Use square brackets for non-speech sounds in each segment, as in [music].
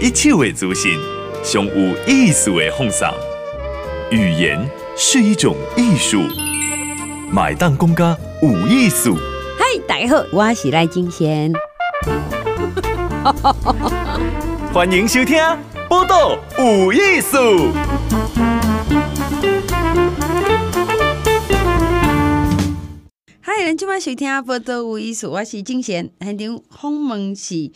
一切的资讯，上有意思的放送。语言是一种艺术，买单公家有艺术。嗨，大家好，我是赖金贤。欢迎收听《报道有艺术》。嗨，人今晚收听《报道有艺术》，我是金贤，现场访问是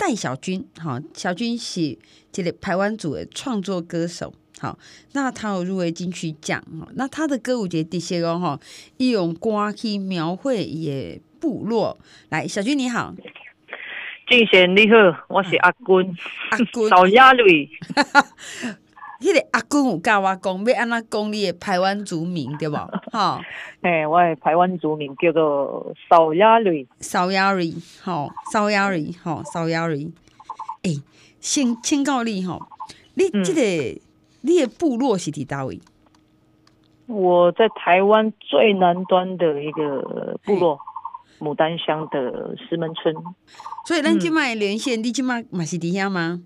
戴小军。好，小军是这个台湾组的创作歌手。好，那他有入围金曲奖。那他的歌舞节这些哦，哈，用歌去描绘也部落。来，小军你好，俊贤你好，我是阿军，阿军 [laughs] 少亚瑞。[laughs] 迄个阿公有教我讲，要安怎讲你的台湾族名对无？[laughs] 吼，诶，我的台湾族名叫做邵亚瑞，邵亚瑞，好，邵亚瑞，好，邵亚瑞。诶，先请教你吼，你这个、嗯、你的部落是伫倒位？我在台湾最南端的一个部落，牡丹乡的石门村。所以咱今麦连线，嗯、你今麦嘛是伫遐吗？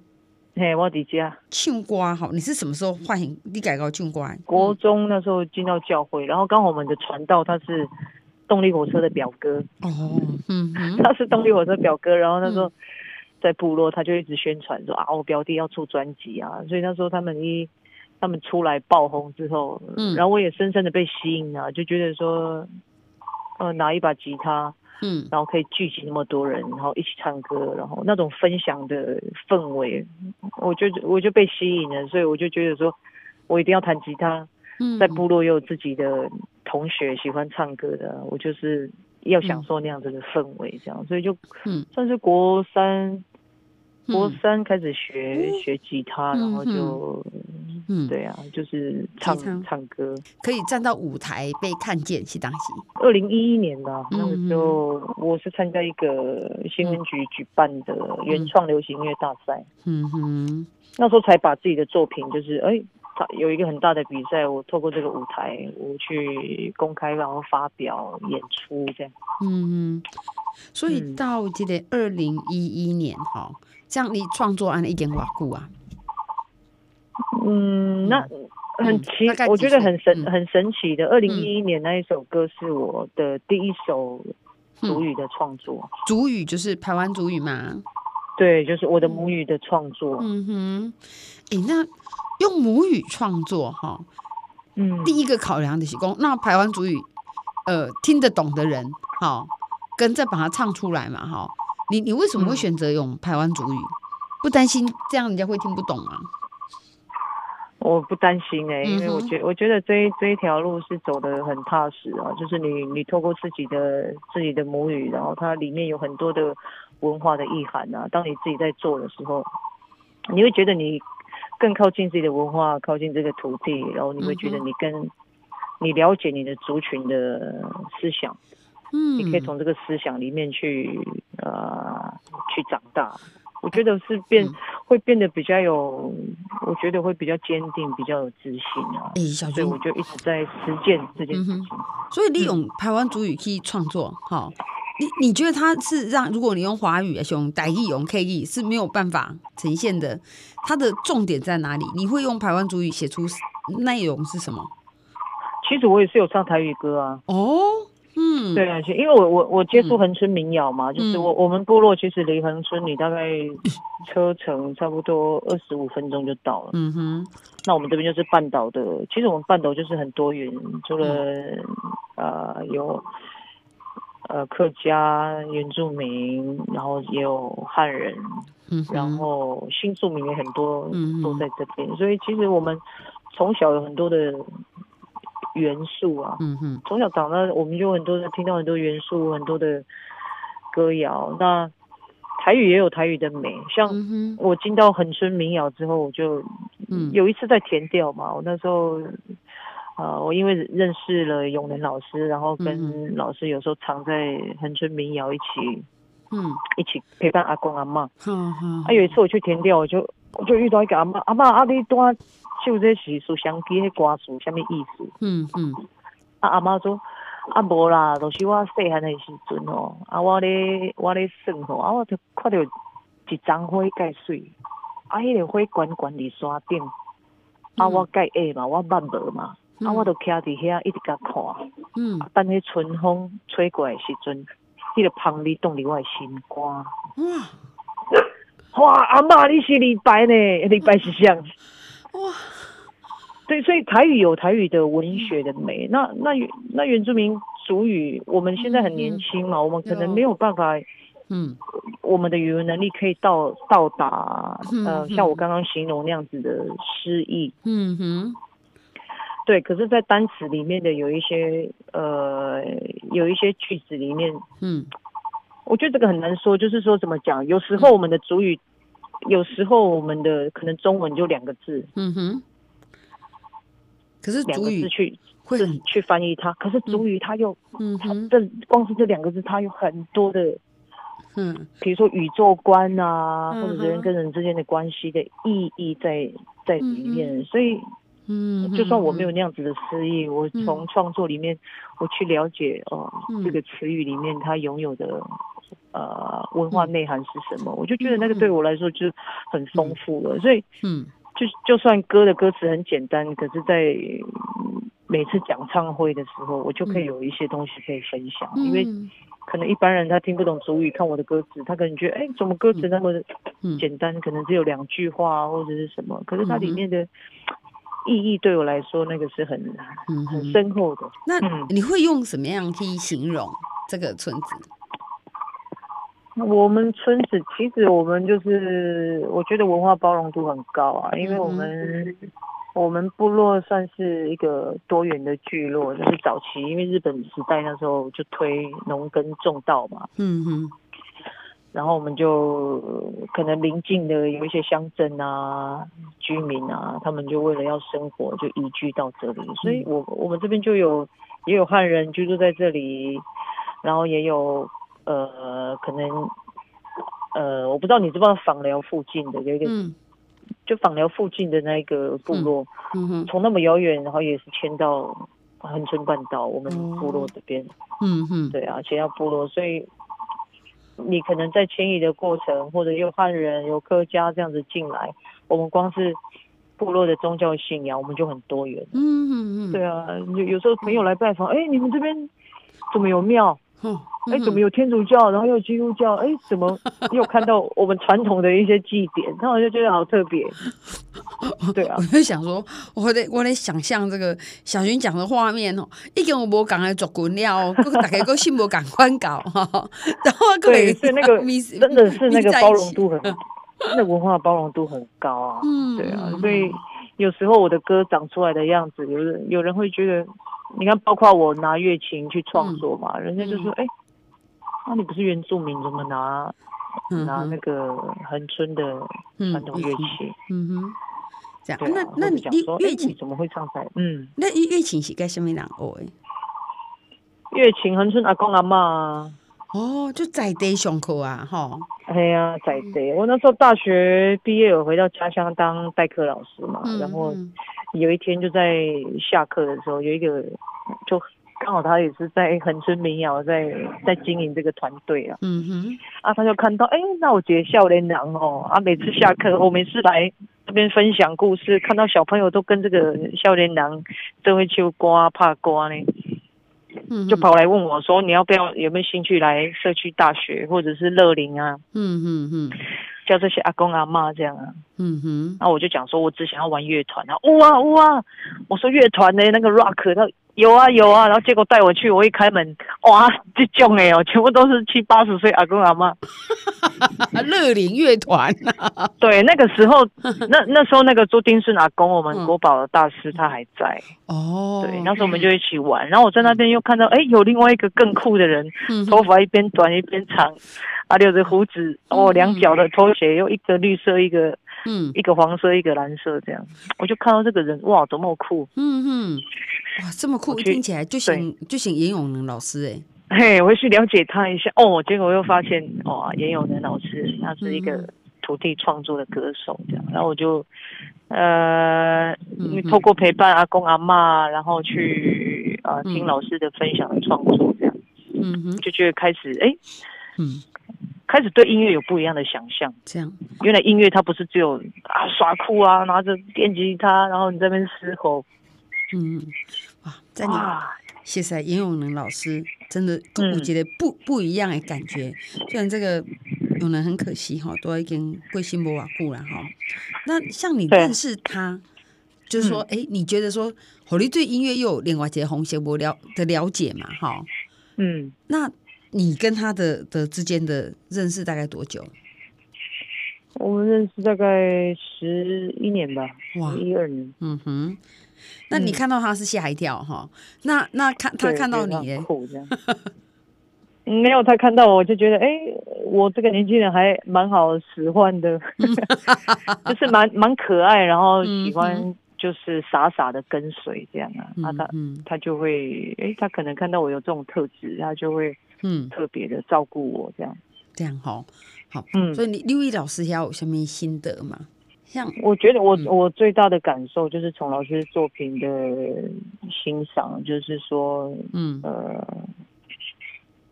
嘿，我伫家唱歌哈，你是什么时候唤醒你改搞唱歌？国中那时候进到教会，然后刚好我们的传道他是动力火车的表哥。哦，嗯，[laughs] 他是动力火车表哥，然后那时候在部落他就一直宣传说啊，我表弟要出专辑啊，所以那时候他们一他们出来爆红之后，嗯，然后我也深深的被吸引了，就觉得说，呃，拿一把吉他。嗯，然后可以聚集那么多人，然后一起唱歌，然后那种分享的氛围，我就我就被吸引了，所以我就觉得说，我一定要弹吉他。嗯，在部落也有自己的同学喜欢唱歌的，我就是要享受那样子的氛围，这样，所以就嗯，算是国三。国三开始学、嗯、学吉他，然后就，嗯，对啊，就是唱唱歌，可以站到舞台被看见，是当时。二零一一年的、嗯、那个时候，我是参加一个新闻局举办的原创流行音乐大赛，嗯哼，那时候才把自己的作品，就是哎，他有一个很大的比赛，我透过这个舞台，我去公开然后发表演出这样，嗯哼，所以到这个二零一一年哈。像你创作案一点瓦固啊？嗯，那很奇，嗯、我觉得很神、嗯、很神奇的。二零一一年那一首歌是我的第一首主语的创作。主、嗯、语就是台湾主语嘛？对，就是我的母语的创作。嗯哼，哎、欸，那用母语创作哈，嗯，第一个考量的是讲，那台湾主语，呃，听得懂的人，好，跟再把它唱出来嘛，哈。你你为什么会选择用台湾族语？嗯、不担心这样人家会听不懂吗？我不担心哎、欸，因为我觉我觉得这一这一条路是走得很踏实啊，就是你你透过自己的自己的母语，然后它里面有很多的文化的意涵啊。当你自己在做的时候，你会觉得你更靠近自己的文化，靠近这个土地，然后你会觉得你跟你了解你的族群的思想。嗯，你可以从这个思想里面去呃去长大，我觉得是变、嗯、会变得比较有，我觉得会比较坚定，比较有自信啊。哎、欸，小军，我就一直在实践这件事情。嗯、所以利用台湾主语去创作，哈、嗯，你你觉得它是让如果你用华语啊，用台语、用 K E 是没有办法呈现的，它的重点在哪里？你会用台湾主语写出内容是什么？其实我也是有唱台语歌啊。哦。嗯，对啊，因为我我我接触恒春民谣嘛，嗯、就是我我们部落其实离恒春你大概车程差不多二十五分钟就到了。嗯哼，那我们这边就是半岛的，其实我们半岛就是很多元，除了、嗯、呃有呃客家原住民，然后也有汉人，嗯，然后新住民也很多，嗯，都在这边，所以其实我们从小有很多的。元素啊，嗯哼，从小长大，我们就很多听到很多元素，很多的歌谣。那台语也有台语的美，像我进到恒春民谣之后，我就有一次在填调嘛，我那时候，呃，我因为认识了永年老师，然后跟老师有时候常在恒春民谣一起，嗯，一起陪伴阿公阿嬷。嗯哼，啊，有一次我去填调，我就我就遇到一个阿嬷，阿嬷阿你多。就这是书香机迄歌词什么意思？嗯嗯。啊阿妈说，啊无啦，都、就是我细汉的时阵哦，啊我咧我咧耍吼，啊我就看着一丛花介水，啊，迄个花悬悬伫山顶，啊，我盖下嘛，我捌无嘛，啊，我都徛伫遐一直甲看，嗯，等迄春风吹过来时阵，迄个香味动伫我的心肝，哇，哇，阿妈你是李白呢？李白是像，哇，对，所以台语有台语的文学的美，那那那原住民族语，我们现在很年轻嘛，我们可能没有办法。嗯，我们的语文能力可以到到达呃，像我刚刚形容那样子的诗意。嗯哼，对。可是，在单词里面的有一些呃，有一些句子里面，嗯，我觉得这个很难说，就是说怎么讲？有时候我们的主语，有时候我们的可能中文就两个字。嗯哼。可是两个字去会去翻译它，可是主语它又，嗯，它这光是这两个字，它有很多的。嗯，比如说宇宙观啊，或者人跟人之间的关系的意义在在里面，嗯、所以，嗯，就算我没有那样子的诗意，嗯、我从创作里面我去了解哦，这个词语里面它拥有的呃文化内涵是什么，嗯、我就觉得那个对我来说就很丰富了。嗯、所以，嗯，就就算歌的歌词很简单，可是在每次讲唱会的时候，我就可以有一些东西可以分享，嗯、因为。可能一般人他听不懂主语，看我的歌词，他可能觉得，哎、欸，怎么歌词那么简单？嗯、可能只有两句话或者是什么？可是它里面的意义对我来说，那个是很、嗯、很深厚的。那你会用什么样去形容这个村子？我们村子其实我们就是，我觉得文化包容度很高啊，因为我们。我们部落算是一个多元的聚落，就是早期因为日本时代那时候就推农耕种稻嘛，嗯哼，然后我们就可能邻近的有一些乡镇啊居民啊，他们就为了要生活就移居到这里，所以我我们这边就有也有汉人居住在这里，然后也有呃可能呃我不知道你知不知道访寮附近的有一个。嗯。就访寮附近的那个部落，从、那么遥远，然后也是迁到恒春半岛我们部落这边，嗯哼，对啊，迁到部落，所以你可能在迁移的过程，或者有汉人、有客家这样子进来，我们光是部落的宗教信仰，我们就很多元，嗯嗯嗯，对啊，有有时候朋友来拜访，哎、欸，你们这边怎么有庙？哎，怎么有天主教，然后又基督教？哎，怎么 [laughs] 又看到我们传统的一些祭典？那我就觉得好特别。[laughs] 对啊，我就想说，我得我得想象这个小云讲的画面哦，一个我无讲来做滚料，大家个信不赶快搞哈。[laughs] 然后对，是那个真的是那个包容度很，那文化包容度很高啊。嗯，对啊，所以有时候我的歌长出来的样子，有人有人会觉得。你看，包括我拿乐琴去创作嘛，嗯、人家就说：“哎、嗯，那、欸啊、你不是原住民，怎么拿、嗯、拿那个恒春的传统乐器？”嗯哼，这样。啊、那那你乐琴怎么会唱在？嗯，那乐琴是该什么人学？乐琴恒春阿公阿嬷。哦，就在地上课啊，哈。哎呀，在地。我那时候大学毕业，我回到家乡当代课老师嘛，嗯、然后。有一天就在下课的时候，有一个就刚好他也是在恒春民谣在在经营这个团队啊，嗯哼，啊他就看到，哎、欸，那我觉得少年郎哦，啊每次下课我每次来这边分享故事，看到小朋友都跟这个少年郎都会唱歌、拍歌呢，嗯，就跑来问我说，你要不要有没有兴趣来社区大学或者是乐龄啊？嗯嗯嗯。叫这些阿公阿妈这样啊，嗯哼，然后我就讲说，我只想要玩乐团啊，哇哇，我说乐团呢那个 rock，他有啊有啊，然后结果带我去，我一开门，哇，这种哎哦，全部都是七八十岁阿公阿妈，[laughs] 乐林乐团，[laughs] 对，那个时候，[laughs] 那那时候那个朱丁顺阿公，我们国宝的大师他还在，哦，对，那时候我们就一起玩，然后我在那边又看到，哎，有另外一个更酷的人，头发一边短一边长。啊，留着胡子哦，两脚的拖鞋，又一个绿色，一个嗯，一个黄色，一个蓝色，这样，我就看到这个人，哇，多么酷，嗯哼，哇，这么酷，去听起来就像就像严永能老师哎，嘿，我去了解他一下，哦，结果我又发现，哇，严永能老师他是一个土地创作的歌手，这样，然后我就呃，透过陪伴阿公阿妈，然后去啊、呃、听老师的分享的创作，这样，嗯哼，就觉得开始哎，欸、嗯。开始对音乐有不一样的想象。这样，原来音乐它不是只有啊耍酷啊，拿着电吉他，然后你在那边嘶吼。嗯，哇，在你谢谢严永能老师，真的跟我觉得不、嗯、不一样的感觉。虽然这个永能很可惜哈，都已经归心不瓦固了哈。那像你认识他，就是说，哎、嗯欸，你觉得说，火力对音乐又有另外一个红线不了的了解嘛？哈，嗯，那你跟他的的之间的认识大概多久？我们认识大概十一年吧，哇，一二年，嗯哼。那你看到他是吓一跳哈、嗯？那那看他看到你耶，[laughs] 没有他看到我就觉得，哎、欸，我这个年轻人还蛮好使唤的，[laughs] 就是蛮蛮可爱，然后喜欢就是傻傻的跟随这样啊。那、嗯、他他就会，哎、欸，他可能看到我有这种特质，他就会嗯。特别的照顾我这样。这样好，好，嗯，所以你六一老师要有什么心得吗？我觉得我我最大的感受就是从老师作品的欣赏，就是说，嗯呃，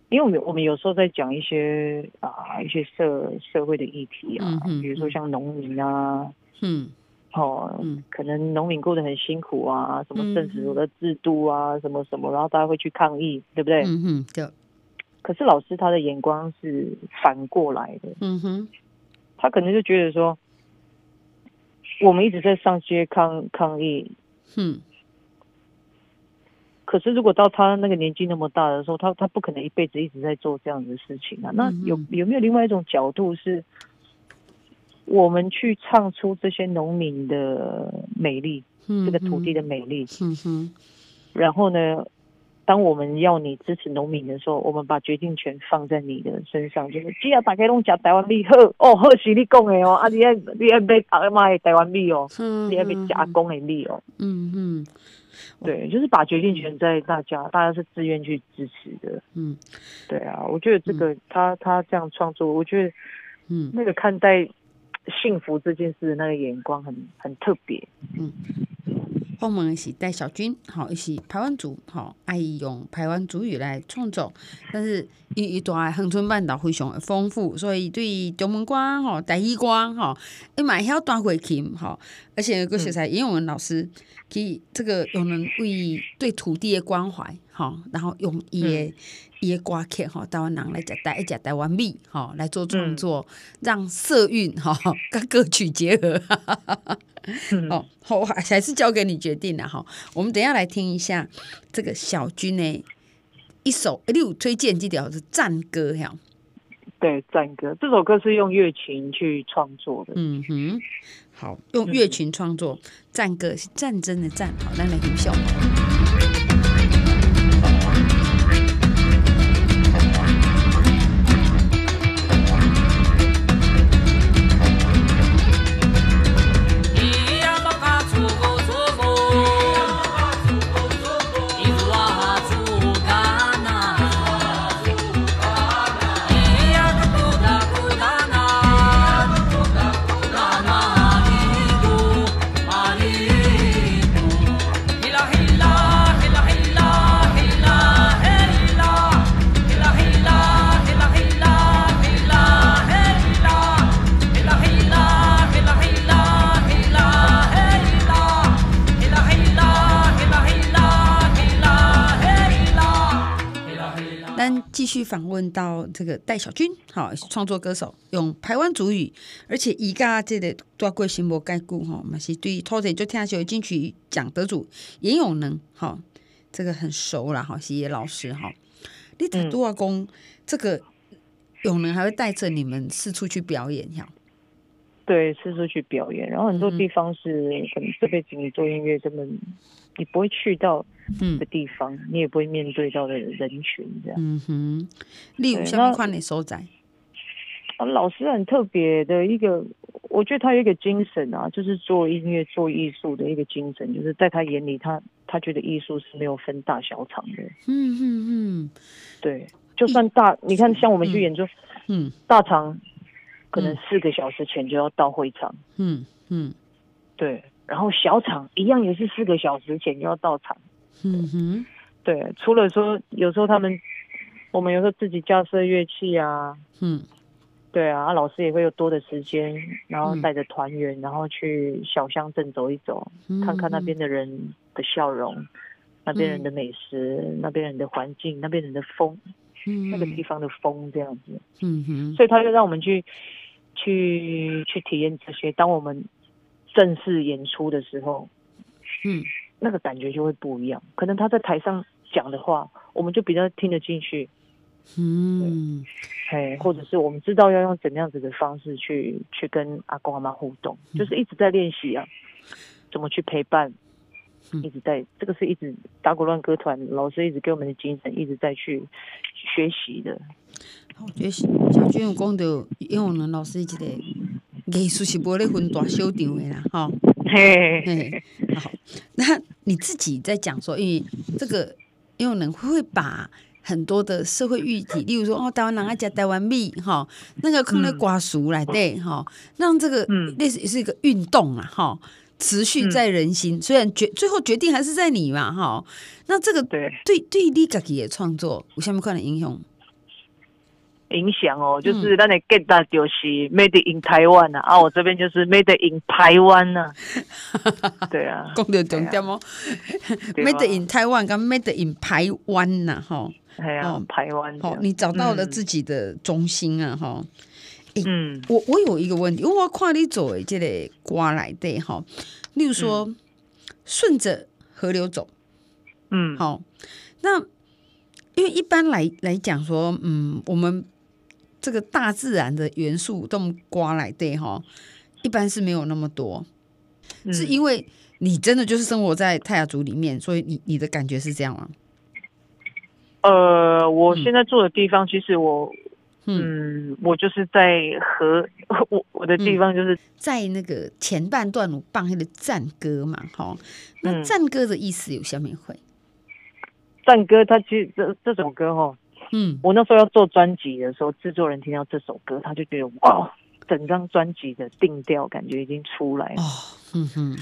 因为我们我们有时候在讲一些啊一些社社会的议题啊，比如说像农民啊，嗯，哦，嗯，可能农民过得很辛苦啊，什么政府的制度啊，什么什么，然后大家会去抗议，对不对？嗯哼，对。可是老师他的眼光是反过来的，嗯哼，他可能就觉得说。我们一直在上街抗抗议，嗯，可是如果到他那个年纪那么大的时候，他他不可能一辈子一直在做这样的事情啊。那有有没有另外一种角度，是我们去唱出这些农民的美丽，这个土地的美丽，嗯哼，然后呢？当我们要你支持农民的时候，我们把决定权放在你的身上，就是只要大家拢讲台湾米好哦，好是你讲的哦，啊，你爱你爱买阿妈的台湾米哦，你爱买加工的米哦，嗯嗯，对，就是把决定权在大家，大家是自愿去支持的，嗯，对啊，我觉得这个他他这样创作，我觉得嗯，那个看待幸福这件事的那个眼光很很特别，嗯。访问的是戴小军，好，是排湾族，好，爱用排湾族语来创作，但是一一段恒春半岛非常丰富，所以对中文歌，吼，台语歌，吼，伊嘛会晓弹钢琴，吼，而且个学才英文老师，其这个有人为对土地的关怀，吼，然后用伊的伊的歌曲，吼，台湾人来食台一食台湾米，吼，来做创作，让色运，吼，跟歌曲结合。哦，好，还是交给你决定了哈。我们等下来听一下这个小军的一首，哎，你有推荐这条是战歌哈？对，战歌这首歌是用乐琴去创作的。嗯哼，好，用乐琴创作战歌是战争的战，好，来来听笑。去访问到这个戴小军，好，创作歌手，用台湾主语，而且伊家这个大过新无改故哈，嘛是对土地就听起来金曲奖得主严永能，哈，这个很熟了哈，是叶老师哈。你太多阿公，这个永能还会带着你们四处去表演哈。对，四处去表演，然后很多地方是可能这辈子你做音乐根本你不会去到。嗯，的地方，你也不会面对到的人群这样。嗯哼，例如什么款的所在？啊，老师很特别的一个，我觉得他有一个精神啊，就是做音乐、做艺术的一个精神，就是在他眼里他，他他觉得艺术是没有分大小场的。嗯嗯嗯，对，就算大，你看像我们去演出，嗯，大场可能四个小时前就要到会场。嗯嗯，对，然后小厂一样也是四个小时前就要到场。嗯哼，对，除了说有时候他们，我们有时候自己架设乐器啊，嗯，对啊，老师也会有多的时间，然后带着团员，然后去小乡镇走一走，嗯、看看那边的人的笑容，嗯、那边人的美食，嗯、那边人的环境，那边人的风，嗯、那个地方的风这样子。嗯哼，所以他就让我们去去去体验这些。当我们正式演出的时候，嗯，那个感觉就会不一样。可能他在台上讲的话，我们就比较听得进去。嗯，哎，或者是我们知道要用怎么样子的方式去去跟阿公阿妈互动，嗯、就是一直在练习啊，怎么去陪伴，嗯、一直在这个是一直打鼓乱歌团老师一直给我们的精神，一直在去学习的。我觉得小军有功德，因为我们老师一个艺术是无咧分大小场的啦，哈。嘿，嘿，好，那你自己在讲说，因为这个，因为人会把。很多的社会议题，例如说哦，台湾人爱吃台湾米哈，那个可能瓜熟来对哈，让这个类似也是一个运动啊哈，持续在人心。嗯、虽然决最后决定还是在你嘛哈，那这个对对对你自己的创作有什么可能影响？影响哦，就是咱的 get 到就是 made in 台湾啊，啊，我这边就是 made in 台湾呐，[laughs] 对啊，讲到重点哦，[laughs] made in 台湾跟 made in 台湾呐，哈。哎呀，台湾好，你找到了自己的中心啊，哈、嗯。嗯，我我有一个问题，因为我看你走的这个瓜来的哈，例如说顺着河流走，嗯，好，那因为一般来来讲说，嗯，我们这个大自然的元素这么刮来的哈，一般是没有那么多，嗯、是因为你真的就是生活在泰雅族里面，所以你你的感觉是这样吗？呃，我现在住的地方，其实我，嗯，嗯，我就是在和 [laughs] 我我的地方就是、嗯、在那个前半段我放那个战歌嘛，哈，那战歌的意思有下面会，战歌它其实这这首歌哈，嗯，我那时候要做专辑的时候，制作人听到这首歌，他就觉得哇，整张专辑的定调感觉已经出来了，哦、嗯哼，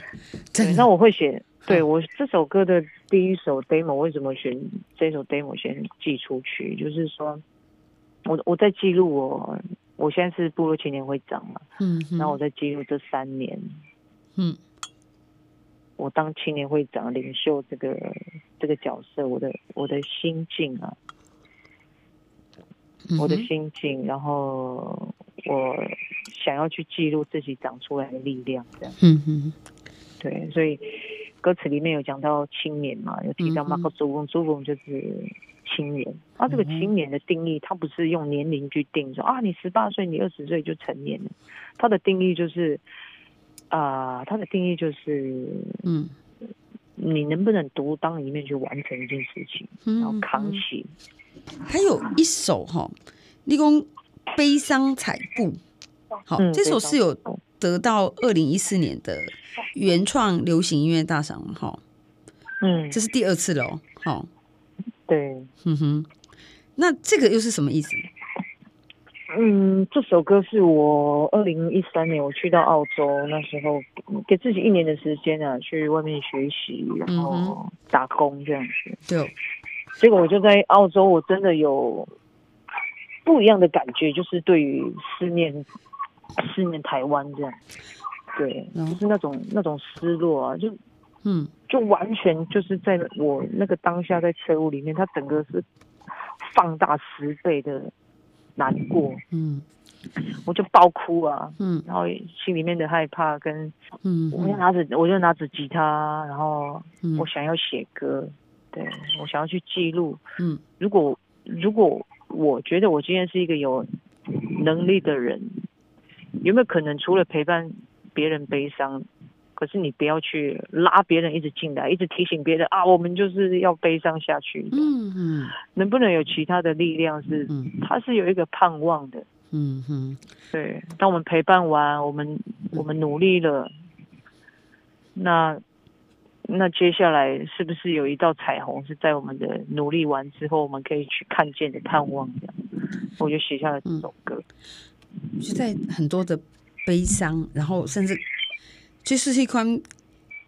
对，那我会写。对，我这首歌的第一首 demo，为什么选这首 demo 先寄出去？就是说，我我在记录我，我现在是部落青年会长嘛，嗯哼，然后我在记录这三年，嗯，我当青年会长领袖这个这个角色，我的我的心境啊，我的心境，然后我想要去记录自己长出来的力量，这样，嗯哼，对，所以。歌词里面有讲到青年嘛，有提到马克祖翁，祖翁就是青年。啊，这个青年的定义，它不是用年龄去定，说啊，你十八岁，你二十岁就成年了。它的定义就是，啊、呃，它的定义就是，嗯，你能不能独当一面去完成一件事情，然后扛起。还有一首哈，立功悲伤彩布，好，嗯、这首是有得到二零一四年的。原创流行音乐大赏哈，嗯，这是第二次了哦，好，对，嗯哼，那这个又是什么意思？嗯，这首歌是我二零一三年我去到澳洲那时候，给自己一年的时间啊，去外面学习，然后打工这样子。对，结果我就在澳洲，我真的有不一样的感觉，就是对于思念思念台湾这样。对，就是那种那种失落啊，就嗯，就完全就是在我那个当下在车屋里面，它整个是放大十倍的难过，嗯，我就爆哭啊，嗯，然后心里面的害怕跟嗯，我就拿着我就拿着吉他，然后我想要写歌，对，我想要去记录，嗯，如果如果我觉得我今天是一个有能力的人，有没有可能除了陪伴？别人悲伤，可是你不要去拉别人一直进来，一直提醒别人啊，我们就是要悲伤下去。嗯嗯，能不能有其他的力量是？嗯，它是有一个盼望的。嗯哼，对。当我们陪伴完，我们我们努力了，那那接下来是不是有一道彩虹是在我们的努力完之后，我们可以去看见的盼望？这样，我就写下了这首歌。就在很多的。悲伤，然后甚至就是一块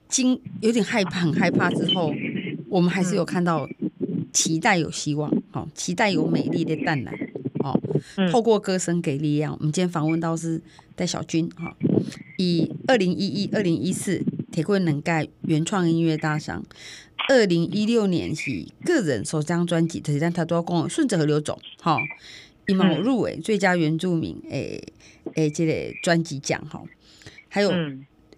惊，有点害怕，很害怕。之后，我们还是有看到期待有希望，哦，期待有美丽的淡蓝。哦，透过歌声给力量。我们今天访问到是戴小军哈，以二零一一、二零一四铁棍能盖原创音乐大赏，二零一六年是个人首张专辑，实际上他都要讲顺着河流走哈，一毛入围最佳原住民诶诶这个专辑奖哈，还有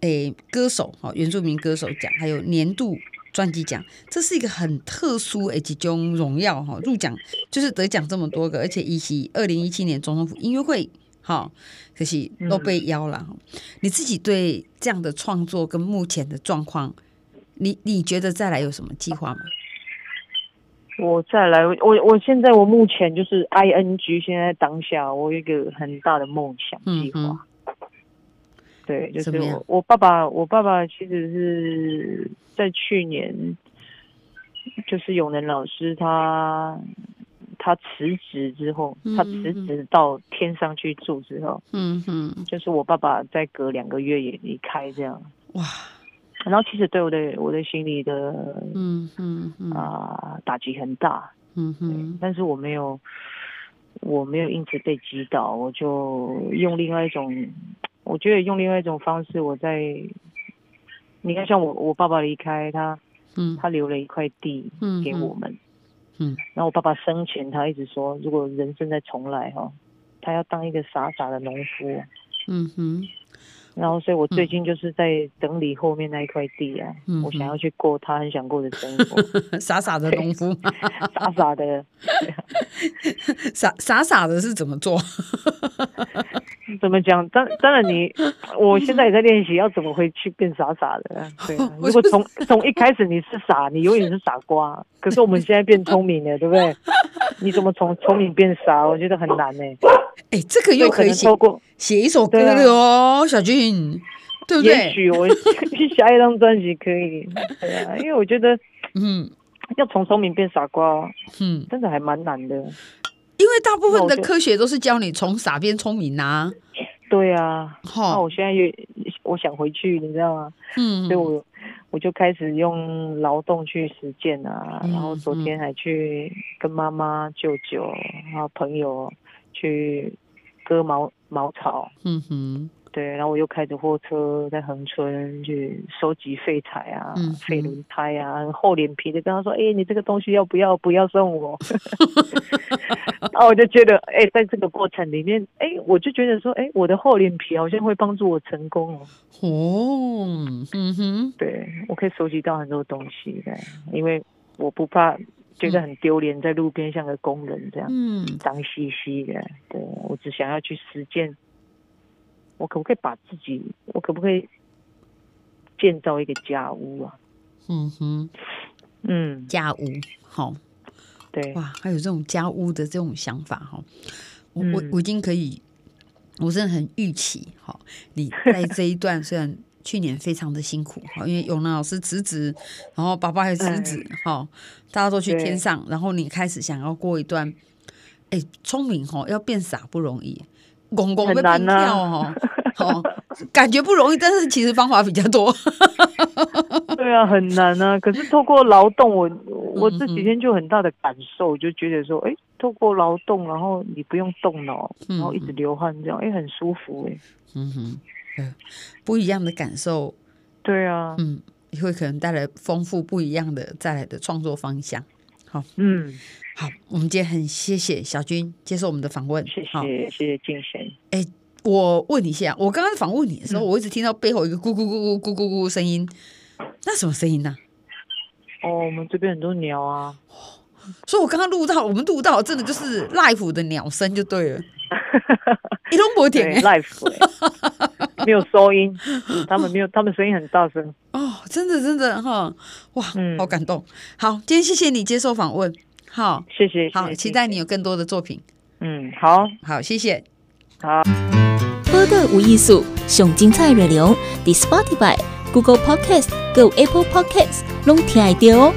诶歌手哈原住民歌手奖，还有年度。专辑奖，这是一个很特殊诶，一种荣耀哈。入奖就是得奖这么多个，而且一起二零一七年总统府音乐会哈，可惜都被邀了。嗯、你自己对这样的创作跟目前的状况，你你觉得再来有什么计划吗？我再来，我我现在我目前就是 I N G，现在当下我有一个很大的梦想计划。嗯嗯对，就是我我爸爸，我爸爸其实是在去年，就是永仁老师他他辞职之后，嗯、他辞职到天上去住之后，嗯哼，就是我爸爸再隔两个月也离开这样，哇，然后其实对我的我的心里的，嗯嗯啊打击很大，嗯哼，但是我没有我没有因此被击倒，我就用另外一种。我觉得用另外一种方式，我在，你看，像我我爸爸离开他，嗯，他留了一块地给我们，嗯，嗯，然后我爸爸生前他一直说，如果人生再重来哈，他要当一个傻傻的农夫，嗯哼。然后，所以我最近就是在整理后面那一块地啊，嗯、我想要去过他很想过的生活。[laughs] 傻傻的农夫，[laughs] 傻傻的，[laughs] 傻傻傻的是怎么做？[laughs] 怎么讲？当当然你，[laughs] 我现在也在练习要怎么会去变傻傻的。[laughs] 对、啊，如果从从一开始你是傻，你永远是傻瓜。可是我们现在变聪明了，对不对？你怎么从聪明变傻？我觉得很难呢。哎，这个又可以写写一首歌了哦，小俊，对不对？也许我下一张专辑可以，对啊，因为我觉得，嗯，要从聪明变傻瓜，嗯，真的还蛮难的。因为大部分的科学都是教你从傻变聪明啊。对啊，那我现在也我想回去，你知道吗？嗯，所以我我就开始用劳动去实践啊，然后昨天还去跟妈妈、舅舅还有朋友。去割茅茅草，嗯哼，对，然后我又开着货车在恒春去收集废材啊，嗯、废轮胎啊，很厚脸皮的跟他说：“哎、欸，你这个东西要不要？不要送我。” [laughs] 然后我就觉得，哎、欸，在这个过程里面，哎、欸，我就觉得说，哎、欸，我的厚脸皮好像会帮助我成功哦。哦，嗯哼，对，我可以收集到很多东西的，因为我不怕。觉得很丢脸，在路边像个工人这样，嗯，脏兮兮的。对，我只想要去实践，我可不可以把自己，我可不可以建造一个家屋啊？嗯哼，嗯，家屋好，对，哇，还有这种家屋的这种想法哈，我我我已经可以，我真的很预期哈，你在这一段 [laughs] 虽然。去年非常的辛苦哈，因为永南老师辞职，然后爸爸也辞职哈，大家都去天上，然后你开始想要过一段，哎，聪明哈，要变傻不容易，公公会变跳哈，好，感觉不容易，但是其实方法比较多。[laughs] [laughs] 对啊，很难啊。可是透过劳动，我我这几天就很大的感受，就觉得说，哎，透过劳动，然后你不用动脑，然后一直流汗，这样，哎，很舒服哎。嗯哼。不一样的感受，对啊，嗯，会可能带来丰富不一样的再来的创作方向。好，嗯，好，我们今天很谢谢小军接受我们的访问，谢谢，谢谢精神。哎，我问你一下，我刚刚访问你的时候，嗯、我一直听到背后一个咕咕咕咕咕咕咕声音，那什么声音呢、啊？哦，我们这边很多鸟啊，所以我刚刚录到，我们录到真的就是 life 的鸟声就对了。[laughs] 一通不点 life，没有收音，他们没有，他们声音很大声。哦，真的真的哈，哇，嗯、好感动。好，今天谢谢你接受访问，好，谢谢，好，期待你有更多的作品。嗯，好。好，谢谢，好。播的无艺术，上精彩内容，The Spotify、Google Podcast、Go Apple Podcast，拢听得到哦。